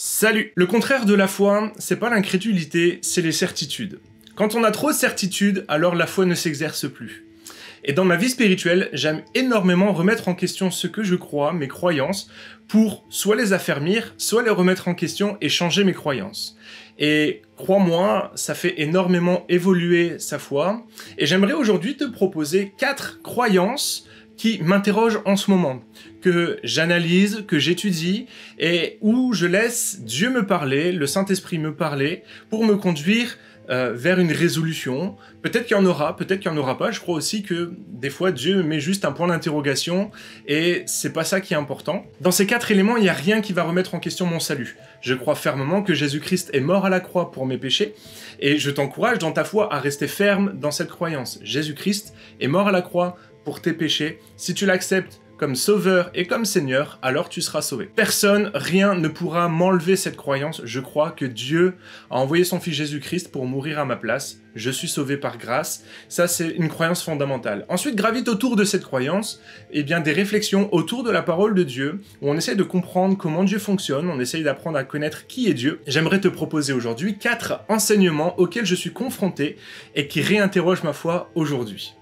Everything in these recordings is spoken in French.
Salut Le contraire de la foi, c'est pas l'incrédulité, c'est les certitudes. Quand on a trop de certitudes, alors la foi ne s'exerce plus. Et dans ma vie spirituelle, j'aime énormément remettre en question ce que je crois, mes croyances, pour soit les affermir, soit les remettre en question et changer mes croyances. Et crois-moi, ça fait énormément évoluer sa foi. Et j'aimerais aujourd'hui te proposer quatre croyances qui m'interrogent en ce moment que j'analyse, que j'étudie, et où je laisse Dieu me parler, le Saint-Esprit me parler, pour me conduire euh, vers une résolution. Peut-être qu'il y en aura, peut-être qu'il n'y en aura pas. Je crois aussi que des fois Dieu met juste un point d'interrogation et c'est pas ça qui est important. Dans ces quatre éléments, il n'y a rien qui va remettre en question mon salut. Je crois fermement que Jésus-Christ est mort à la croix pour mes péchés et je t'encourage dans ta foi à rester ferme dans cette croyance. Jésus-Christ est mort à la croix pour tes péchés. Si tu l'acceptes, comme sauveur et comme seigneur, alors tu seras sauvé. Personne, rien ne pourra m'enlever cette croyance. Je crois que Dieu a envoyé son fils Jésus-Christ pour mourir à ma place. Je suis sauvé par grâce. Ça, c'est une croyance fondamentale. Ensuite, gravite autour de cette croyance, eh bien, des réflexions autour de la parole de Dieu, où on essaie de comprendre comment Dieu fonctionne, on essaye d'apprendre à connaître qui est Dieu. J'aimerais te proposer aujourd'hui quatre enseignements auxquels je suis confronté et qui réinterrogent ma foi aujourd'hui.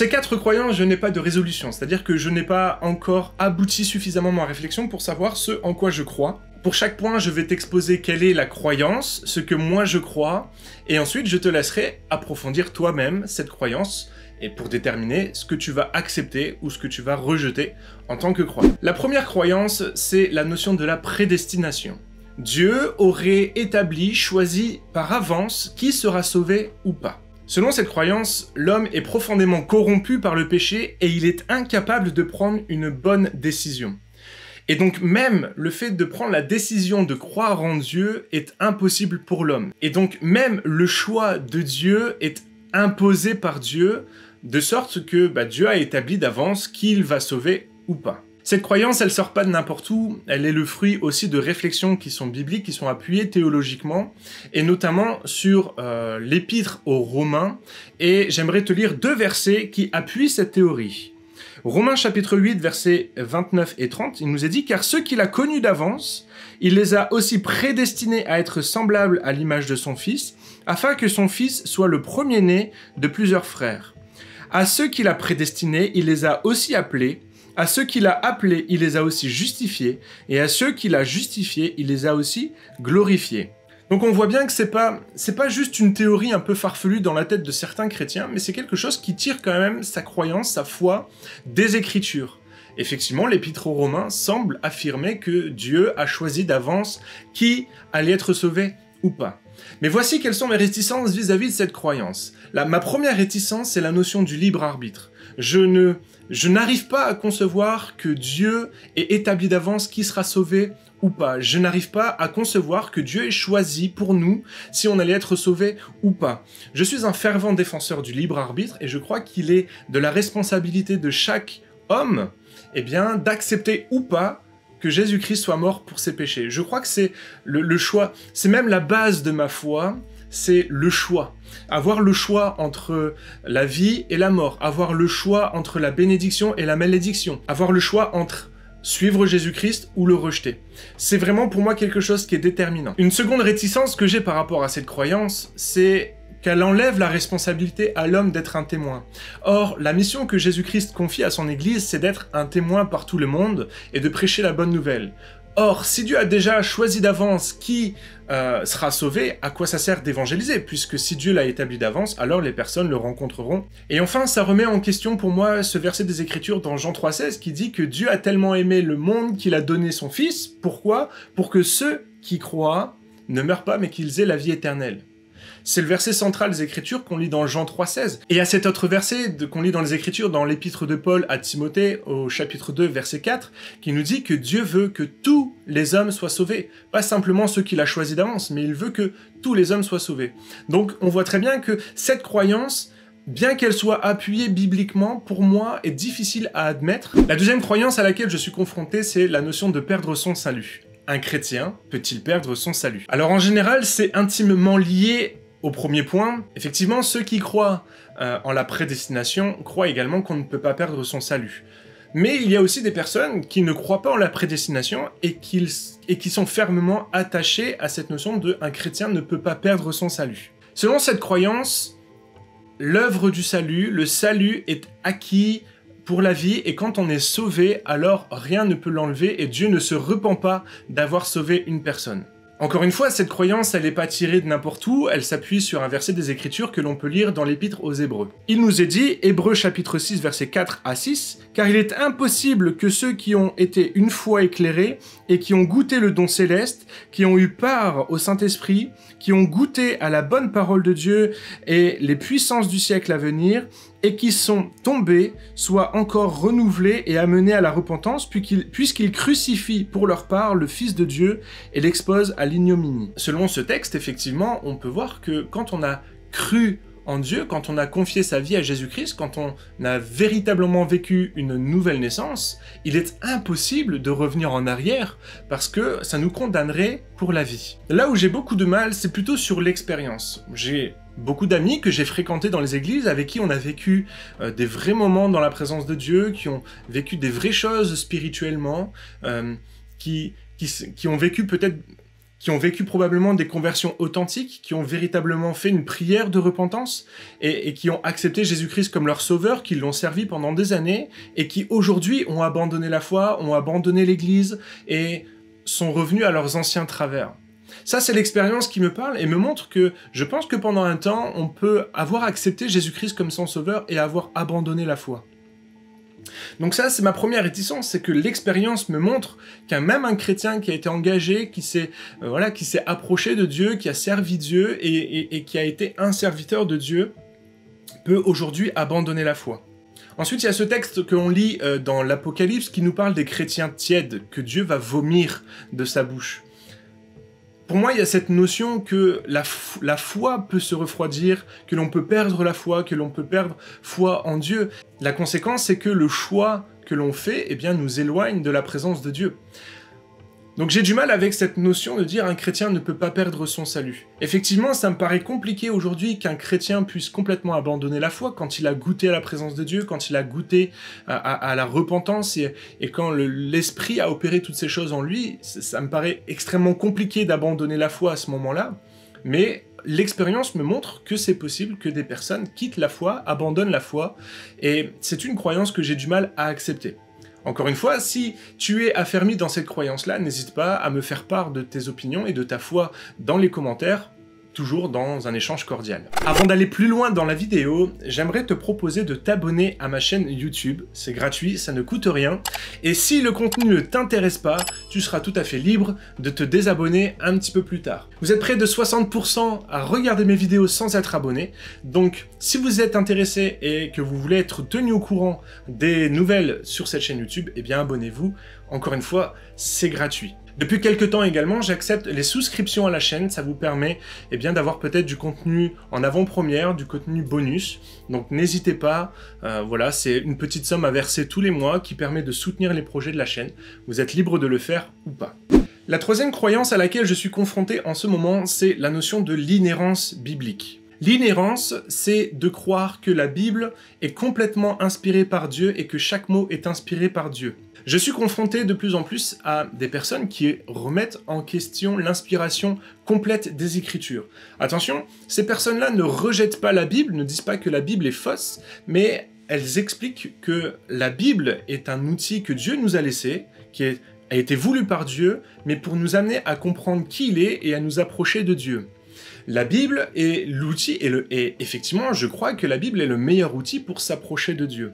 Ces quatre croyances, je n'ai pas de résolution, c'est-à-dire que je n'ai pas encore abouti suffisamment ma réflexion pour savoir ce en quoi je crois. Pour chaque point, je vais t'exposer quelle est la croyance, ce que moi je crois, et ensuite je te laisserai approfondir toi-même cette croyance et pour déterminer ce que tu vas accepter ou ce que tu vas rejeter en tant que croyant. La première croyance, c'est la notion de la prédestination. Dieu aurait établi, choisi par avance qui sera sauvé ou pas. Selon cette croyance, l'homme est profondément corrompu par le péché et il est incapable de prendre une bonne décision. Et donc même le fait de prendre la décision de croire en Dieu est impossible pour l'homme. Et donc même le choix de Dieu est imposé par Dieu, de sorte que bah, Dieu a établi d'avance qu'il va sauver ou pas. Cette croyance, elle sort pas de n'importe où, elle est le fruit aussi de réflexions qui sont bibliques, qui sont appuyées théologiquement, et notamment sur euh, l'épître aux Romains, et j'aimerais te lire deux versets qui appuient cette théorie. Romains chapitre 8, versets 29 et 30, il nous est dit, car ceux qu'il a connus d'avance, il les a aussi prédestinés à être semblables à l'image de son Fils, afin que son Fils soit le premier-né de plusieurs frères. À ceux qu'il a prédestinés, il les a aussi appelés, à ceux qu'il a appelés, il les a aussi justifiés, et à ceux qu'il a justifiés, il les a aussi glorifiés. Donc on voit bien que c'est pas c'est pas juste une théorie un peu farfelue dans la tête de certains chrétiens, mais c'est quelque chose qui tire quand même sa croyance, sa foi des Écritures. Effectivement, l'Épître aux Romains semble affirmer que Dieu a choisi d'avance qui allait être sauvé ou pas. Mais voici quelles sont mes réticences vis-à-vis de cette croyance. ma première réticence, c'est la notion du libre arbitre. Je ne je n'arrive pas à concevoir que Dieu ait établi d'avance qui sera sauvé ou pas. Je n'arrive pas à concevoir que Dieu ait choisi pour nous si on allait être sauvé ou pas. Je suis un fervent défenseur du libre arbitre et je crois qu'il est de la responsabilité de chaque homme, eh bien, d'accepter ou pas que Jésus-Christ soit mort pour ses péchés. Je crois que c'est le, choix, c'est même la base de ma foi, c'est le choix. Avoir le choix entre la vie et la mort. Avoir le choix entre la bénédiction et la malédiction. Avoir le choix entre suivre Jésus-Christ ou le rejeter. C'est vraiment pour moi quelque chose qui est déterminant. Une seconde réticence que j'ai par rapport à cette croyance, c'est qu'elle enlève la responsabilité à l'homme d'être un témoin. Or, la mission que Jésus-Christ confie à son Église, c'est d'être un témoin par tout le monde et de prêcher la bonne nouvelle. Or, si Dieu a déjà choisi d'avance qui euh, sera sauvé, à quoi ça sert d'évangéliser? Puisque si Dieu l'a établi d'avance, alors les personnes le rencontreront. Et enfin, ça remet en question pour moi ce verset des Écritures dans Jean 3,16 qui dit que Dieu a tellement aimé le monde qu'il a donné son Fils. Pourquoi? Pour que ceux qui croient ne meurent pas, mais qu'ils aient la vie éternelle. C'est le verset central des Écritures qu'on lit dans Jean 3,16. Et à cet autre verset qu'on lit dans les Écritures, dans l'épître de Paul à Timothée, au chapitre 2, verset 4, qui nous dit que Dieu veut que tous les hommes soient sauvés. Pas simplement ceux qu'il a choisis d'avance, mais il veut que tous les hommes soient sauvés. Donc on voit très bien que cette croyance, bien qu'elle soit appuyée bibliquement, pour moi est difficile à admettre. La deuxième croyance à laquelle je suis confronté, c'est la notion de perdre son salut. Un chrétien peut-il perdre son salut? Alors en général, c'est intimement lié Au premier point, effectivement, ceux qui croient euh, en la prédestination croient également qu'on ne peut pas perdre son salut. Mais il y a aussi des personnes qui ne croient pas en la prédestination et qui, sont fermement attachées à cette notion de un chrétien ne peut pas perdre son salut. Selon cette croyance, l'œuvre du salut, le salut est acquis pour la vie et quand on est sauvé, alors rien ne peut l'enlever et Dieu ne se repent pas d'avoir sauvé une personne. Encore une fois, cette croyance, elle n'est pas tirée de n'importe où, elle s'appuie sur un verset des Écritures que l'on peut lire dans l'Épître aux Hébreux. Il nous est dit, Hébreux chapitre 6, versets 4 à 6, car il est impossible que ceux qui ont été une fois éclairés et qui ont goûté le don céleste, qui ont eu part au Saint-Esprit, qui ont goûté à la bonne parole de Dieu et les puissances du siècle à venir, et qui sont tombés soient encore renouvelés et amenés à la repentance puisqu'ils crucifient pour leur part le Fils de Dieu et l'exposent à l'ignominie. Selon ce texte, effectivement, on peut voir que quand on a cru en Dieu, quand on a confié sa vie à Jésus-Christ, quand on a véritablement vécu une nouvelle naissance, il est impossible de revenir en arrière parce que ça nous condamnerait pour la vie. Là où j'ai beaucoup de mal, c'est plutôt sur l'expérience. J'ai beaucoup d'amis que j'ai fréquentés dans les églises avec qui on a vécu euh, des vrais moments dans la présence de Dieu, qui ont vécu des vraies choses spirituellement, euh, qui, qui, ont vécu peut-être qui ont vécu probablement des conversions authentiques, qui ont véritablement fait une prière de repentance et, et qui ont accepté Jésus-Christ comme leur sauveur, qui l'ont servi pendant des années et qui aujourd'hui ont abandonné la foi, ont abandonné l'Église et sont revenus à leurs anciens travers. Ça, c'est l'expérience qui me parle et me montre que je pense que pendant un temps, on peut avoir accepté Jésus-Christ comme son sauveur et avoir abandonné la foi. Donc ça, c'est ma première réticence, c'est que l'expérience me montre qu'un même chrétien qui a été engagé, qui s'est euh, voilà, qui s'est approché de Dieu, qui a servi Dieu et, et qui a été un serviteur de Dieu, peut aujourd'hui abandonner la foi. Ensuite, il y a ce texte que l'on lit euh, dans l'Apocalypse qui nous parle des chrétiens tièdes, que Dieu va vomir de sa bouche. Pour moi, il y a cette notion que la, foi peut se refroidir, que l'on peut perdre la foi, que l'on peut perdre foi en Dieu. La conséquence, c'est que le choix que l'on fait eh nous éloigne de la présence de Dieu. Donc j'ai du mal avec cette notion de dire un chrétien ne peut pas perdre son salut. Effectivement, ça me paraît compliqué aujourd'hui qu'un chrétien puisse complètement abandonner la foi quand il a goûté à la présence de Dieu, quand il a goûté à, la repentance et, quand l'esprit a opéré toutes ces choses en lui. Ça, me paraît extrêmement compliqué d'abandonner la foi à ce moment-là. Mais l'expérience me montre que c'est possible que des personnes quittent la foi, abandonnent la foi, et c'est une croyance que j'ai du mal à accepter. Encore une fois, si tu es affermi dans cette croyance-là, n'hésite pas à me faire part de tes opinions et de ta foi dans les commentaires toujours dans un échange cordial. Avant d'aller plus loin dans la vidéo, j'aimerais te proposer de t'abonner à ma chaîne YouTube. C'est gratuit, ça ne coûte rien. Et si le contenu ne t'intéresse pas, tu seras tout à fait libre de te désabonner un petit peu plus tard. Vous êtes près de 60% à regarder mes vidéos sans être abonné. Donc, si vous êtes intéressé et que vous voulez être tenu au courant des nouvelles sur cette chaîne YouTube, eh bien abonnez-vous. Encore une fois, c'est gratuit. Depuis quelques temps également, j'accepte les souscriptions à la chaîne. Ça vous permet eh d'avoir peut-être du contenu en avant-première, du contenu bonus. Donc n'hésitez pas. Euh, voilà, c'est une petite somme à verser tous les mois qui permet de soutenir les projets de la chaîne. Vous êtes libre de le faire ou pas. La troisième croyance à laquelle je suis confronté en ce moment, c'est la notion de l'inhérence biblique. L'inhérence, c'est de croire que la Bible est complètement inspirée par Dieu et que chaque mot est inspiré par Dieu. Je suis confronté de plus en plus à des personnes qui remettent en question l'inspiration complète des Écritures. Attention, ces personnes-là ne rejettent pas la Bible, ne disent pas que la Bible est fausse, mais elles expliquent que la Bible est un outil que Dieu nous a laissé, qui a été voulu par Dieu, mais pour nous amener à comprendre qui il est et à nous approcher de Dieu. La Bible est l'outil, et, effectivement, je crois que la Bible est le meilleur outil pour s'approcher de Dieu.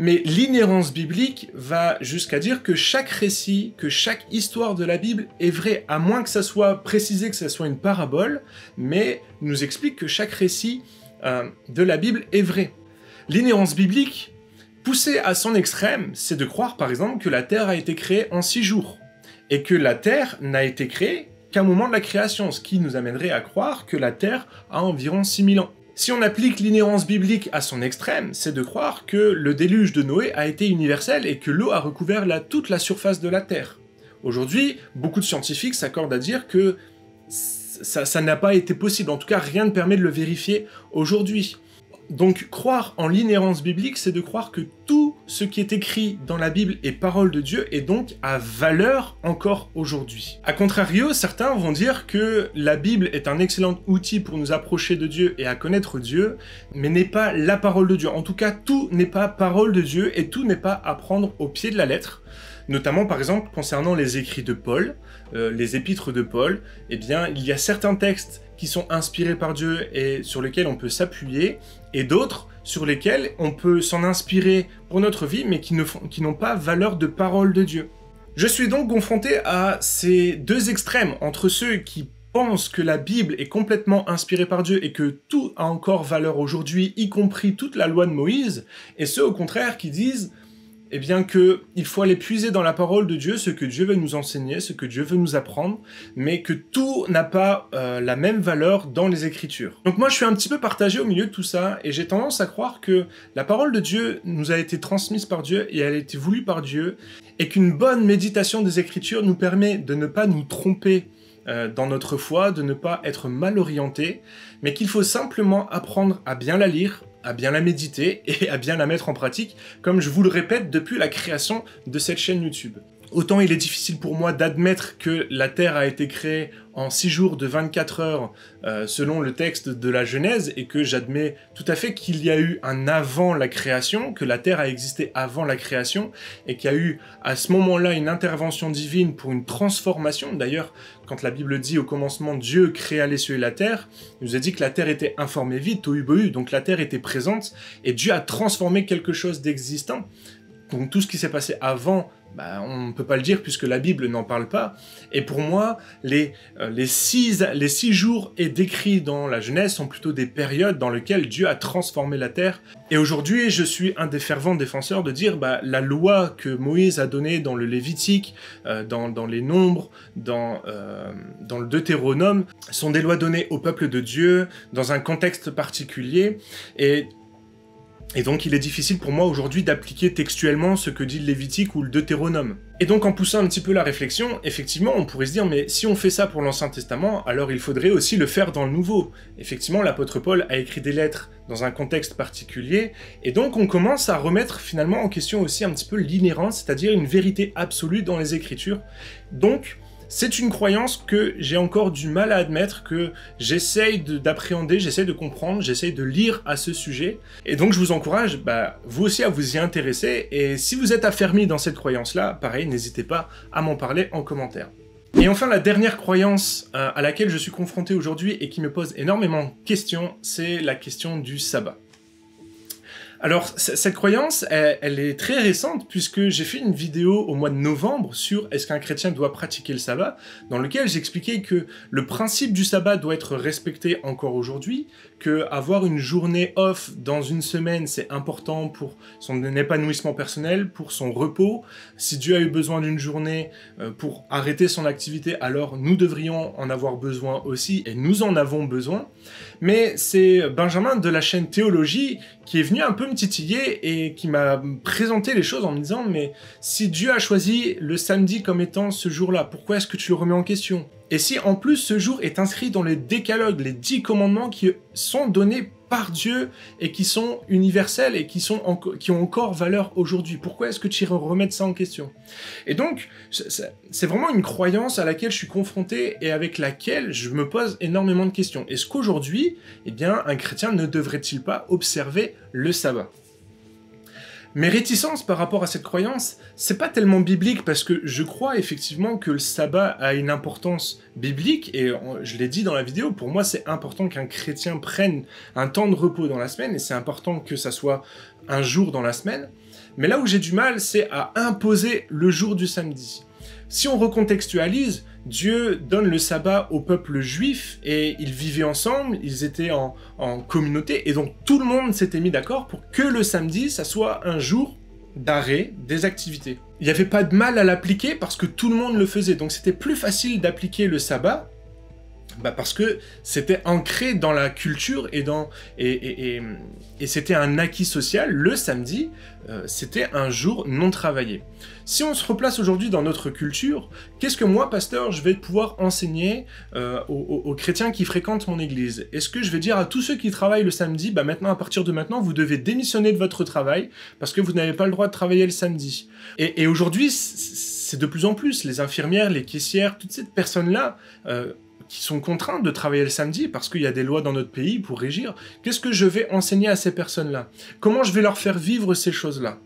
Mais l'inhérence biblique va jusqu'à dire que chaque récit, que chaque histoire de la Bible est vrai, à moins que ça soit précisé que ça soit une parabole, mais nous explique que chaque récit euh, de la Bible est vrai. L'inhérence biblique, poussée à son extrême, c'est de croire par exemple que la Terre a été créée en six jours, et que la Terre n'a été créée qu'à un moment de la création, ce qui nous amènerait à croire que la Terre a environ 6000 ans. Si on applique l'inhérence biblique à son extrême, c'est de croire que le déluge de Noé a été universel et que l'eau a recouvert toute la surface de la Terre. Aujourd'hui, beaucoup de scientifiques s'accordent à dire que ça n'a pas été possible. En tout cas, rien ne permet de le vérifier aujourd'hui. Donc croire en l'inhérence biblique, c'est de croire que tout ce qui est écrit dans la Bible est parole de Dieu et donc a valeur encore aujourd'hui. A contrario, certains vont dire que la Bible est un excellent outil pour nous approcher de Dieu et à connaître Dieu, mais n'est pas la parole de Dieu. En tout cas, tout n'est pas parole de Dieu et tout n'est pas à prendre au pied de la lettre notamment par exemple concernant les écrits de Paul, euh, les épîtres de Paul, eh bien il y a certains textes qui sont inspirés par Dieu et sur lesquels on peut s'appuyer, et d'autres sur lesquels on peut s'en inspirer pour notre vie, mais qui n'ont pas valeur de parole de Dieu. Je suis donc confronté à ces deux extrêmes, entre ceux qui pensent que la Bible est complètement inspirée par Dieu et que tout a encore valeur aujourd'hui, y compris toute la loi de Moïse, et ceux au contraire qui disent eh bien que il faut aller puiser dans la parole de Dieu ce que Dieu veut nous enseigner, ce que Dieu veut nous apprendre, mais que tout n'a pas euh, la même valeur dans les Écritures. Donc moi je suis un petit peu partagé au milieu de tout ça, et j'ai tendance à croire que la parole de Dieu nous a été transmise par Dieu et elle a été voulue par Dieu, et qu'une bonne méditation des Écritures nous permet de ne pas nous tromper euh, dans notre foi, de ne pas être mal orienté, mais qu'il faut simplement apprendre à bien la lire, à bien la méditer et à bien la mettre en pratique, comme je vous le répète depuis la création de cette chaîne YouTube. Autant il est difficile pour moi d'admettre que la Terre a été créée en 6 jours de 24 heures euh, selon le texte de la Genèse et que j'admets tout à fait qu'il y a eu un avant la création, que la Terre a existé avant la création et qu'il y a eu à ce moment-là une intervention divine pour une transformation. D'ailleurs, quand la Bible dit au commencement Dieu créa les cieux et la terre, il nous a dit que la terre était informée vide, tohu donc la terre était présente et Dieu a transformé quelque chose d'existant. Donc tout ce qui s'est passé avant bah, on ne peut pas le dire puisque la Bible n'en parle pas. Et pour moi, les, euh, six, jours décrits dans la Genèse sont plutôt des périodes dans lesquelles Dieu a transformé la terre. Et aujourd'hui, je suis un des fervents défenseurs de dire bah, la loi que Moïse a donnée dans le Lévitique, euh, dans, dans, les Nombres, dans, euh, dans le Deutéronome, sont des lois données au peuple de Dieu dans un contexte particulier. Et et donc il est difficile pour moi aujourd'hui d'appliquer textuellement ce que dit le Lévitique ou le Deutéronome. Et donc en poussant un petit peu la réflexion, effectivement on pourrait se dire mais si on fait ça pour l'Ancien Testament, alors il faudrait aussi le faire dans le Nouveau. Effectivement l'apôtre Paul a écrit des lettres dans un contexte particulier, et donc on commence à remettre finalement en question aussi un petit peu l'inhérence, c'est-à-dire une vérité absolue dans les Écritures. Donc c'est une croyance que j'ai encore du mal à admettre, que j'essaye d'appréhender, j'essaye de comprendre, j'essaye de lire à ce sujet. Et donc je vous encourage, bah, vous aussi, à vous y intéresser. Et si vous êtes affermi dans cette croyance-là, pareil, n'hésitez pas à m'en parler en commentaire. Et enfin, la dernière croyance euh, à laquelle je suis confronté aujourd'hui et qui me pose énormément de questions, c'est la question du sabbat. Alors, cette croyance, elle, est très récente puisque j'ai fait une vidéo au mois de novembre sur est-ce qu'un chrétien doit pratiquer le sabbat, dans lequel j'expliquais que le principe du sabbat doit être respecté encore aujourd'hui, que avoir une journée off dans une semaine, c'est important pour son épanouissement personnel, pour son repos. Si Dieu a eu besoin d'une journée euh, pour arrêter son activité, alors nous devrions en avoir besoin aussi, et nous en avons besoin. Mais c'est Benjamin de la chaîne Théologie qui est venu un peu me titiller et qui m'a présenté les choses en me disant mais si Dieu a choisi le samedi comme étant ce jour-là, pourquoi est-ce que tu le remets en question? Et si en plus ce jour est inscrit dans les décalogues, les dix commandements qui sont donnés par Dieu et qui sont universels et qui, sont qui ont encore valeur aujourd'hui. Pourquoi est-ce que tu remettre ça en question? Et donc, c'est vraiment une croyance à laquelle je suis confronté et avec laquelle je me pose énormément de questions. Est-ce qu'aujourd'hui, eh bien, un chrétien ne devrait-il pas observer le sabbat? Mes réticences par rapport à cette croyance, c'est pas tellement biblique parce que je crois effectivement que le sabbat a une importance biblique et je l'ai dit dans la vidéo, pour moi c'est important qu'un chrétien prenne un temps de repos dans la semaine et c'est important que ça soit un jour dans la semaine. Mais là où j'ai du mal, c'est à imposer le jour du samedi. Si on recontextualise, Dieu donne le sabbat au peuple juif et ils vivaient ensemble, ils étaient en, communauté et donc tout le monde s'était mis d'accord pour que le samedi, ça soit un jour d'arrêt des activités. Il n'y avait pas de mal à l'appliquer parce que tout le monde le faisait, donc c'était plus facile d'appliquer le sabbat bah parce que c'était ancré dans la culture et dans et, et, c'était un acquis social. Le samedi, euh, c'était un jour non travaillé. Si on se replace aujourd'hui dans notre culture, qu'est-ce que moi, pasteur, je vais pouvoir enseigner euh, aux, aux, chrétiens qui fréquentent mon église? Est-ce que je vais dire à tous ceux qui travaillent le samedi, bah maintenant, à partir de maintenant, vous devez démissionner de votre travail parce que vous n'avez pas le droit de travailler le samedi? Et, aujourd'hui, c'est de plus en plus les infirmières, les caissières, toutes ces personnes-là. Euh, qui sont contraintes de travailler le samedi parce qu'il y a des lois dans notre pays pour régir, qu'est-ce que je vais enseigner à ces personnes-là? Comment je vais leur faire vivre ces choses-là?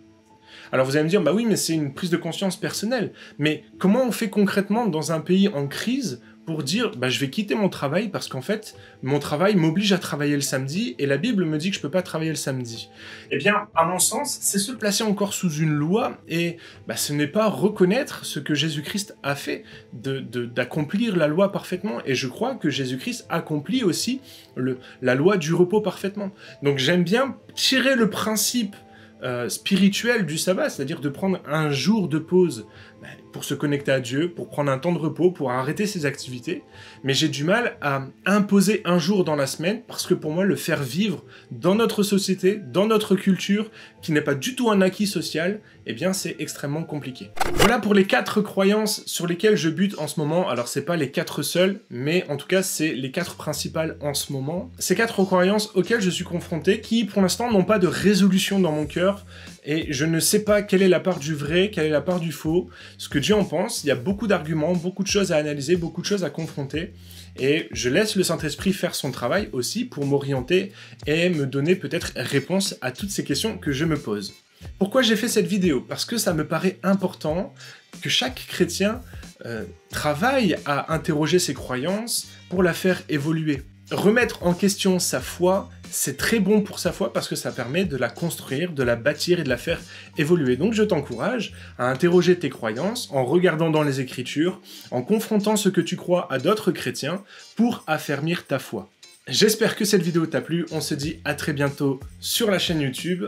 Alors vous allez me dire, bah oui, mais c'est une prise de conscience personnelle. Mais comment on fait concrètement dans un pays en crise pour dire bah, je vais quitter mon travail parce qu'en fait mon travail m'oblige à travailler le samedi et la Bible me dit que je peux pas travailler le samedi. Eh bien, à mon sens, c'est se placer encore sous une loi et bah, ce n'est pas reconnaître ce que Jésus-Christ a fait, d'accomplir de, la loi parfaitement. Et je crois que Jésus-Christ accomplit aussi le, la loi du repos parfaitement. Donc j'aime bien tirer le principe euh, spirituel du sabbat, c'est-à-dire de prendre un jour de pause bah, pour se connecter à Dieu, pour prendre un temps de repos, pour arrêter ses activités. Mais j'ai du mal à imposer un jour dans la semaine parce que pour moi, le faire vivre dans notre société, dans notre culture, qui n'est pas du tout un acquis social, eh bien, c'est extrêmement compliqué. Voilà pour les quatre croyances sur lesquelles je bute en ce moment. Alors, c'est pas les quatre seules, mais en tout cas, c'est les quatre principales en ce moment. Ces quatre croyances auxquelles je suis confronté, qui pour l'instant n'ont pas de résolution dans mon cœur, et je ne sais pas quelle est la part du vrai, quelle est la part du faux, ce que Dieu en pense. Il y a beaucoup d'arguments, beaucoup de choses à analyser, beaucoup de choses à confronter. Et je laisse le Saint-Esprit faire son travail aussi pour m'orienter et me donner peut-être réponse à toutes ces questions que je me pose. Pourquoi j'ai fait cette vidéo? Parce que ça me paraît important que chaque chrétien euh, travaille à interroger ses croyances pour la faire évoluer. Remettre en question sa foi, c'est très bon pour sa foi parce que ça permet de la construire, de la bâtir et de la faire évoluer. Donc je t'encourage à interroger tes croyances en regardant dans les Écritures, en confrontant ce que tu crois à d'autres chrétiens pour affermir ta foi. J'espère que cette vidéo t'a plu, on se dit à très bientôt sur la chaîne YouTube,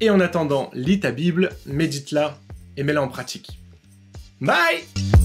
et en attendant, lis ta Bible, médite-la et mets-la en pratique. Bye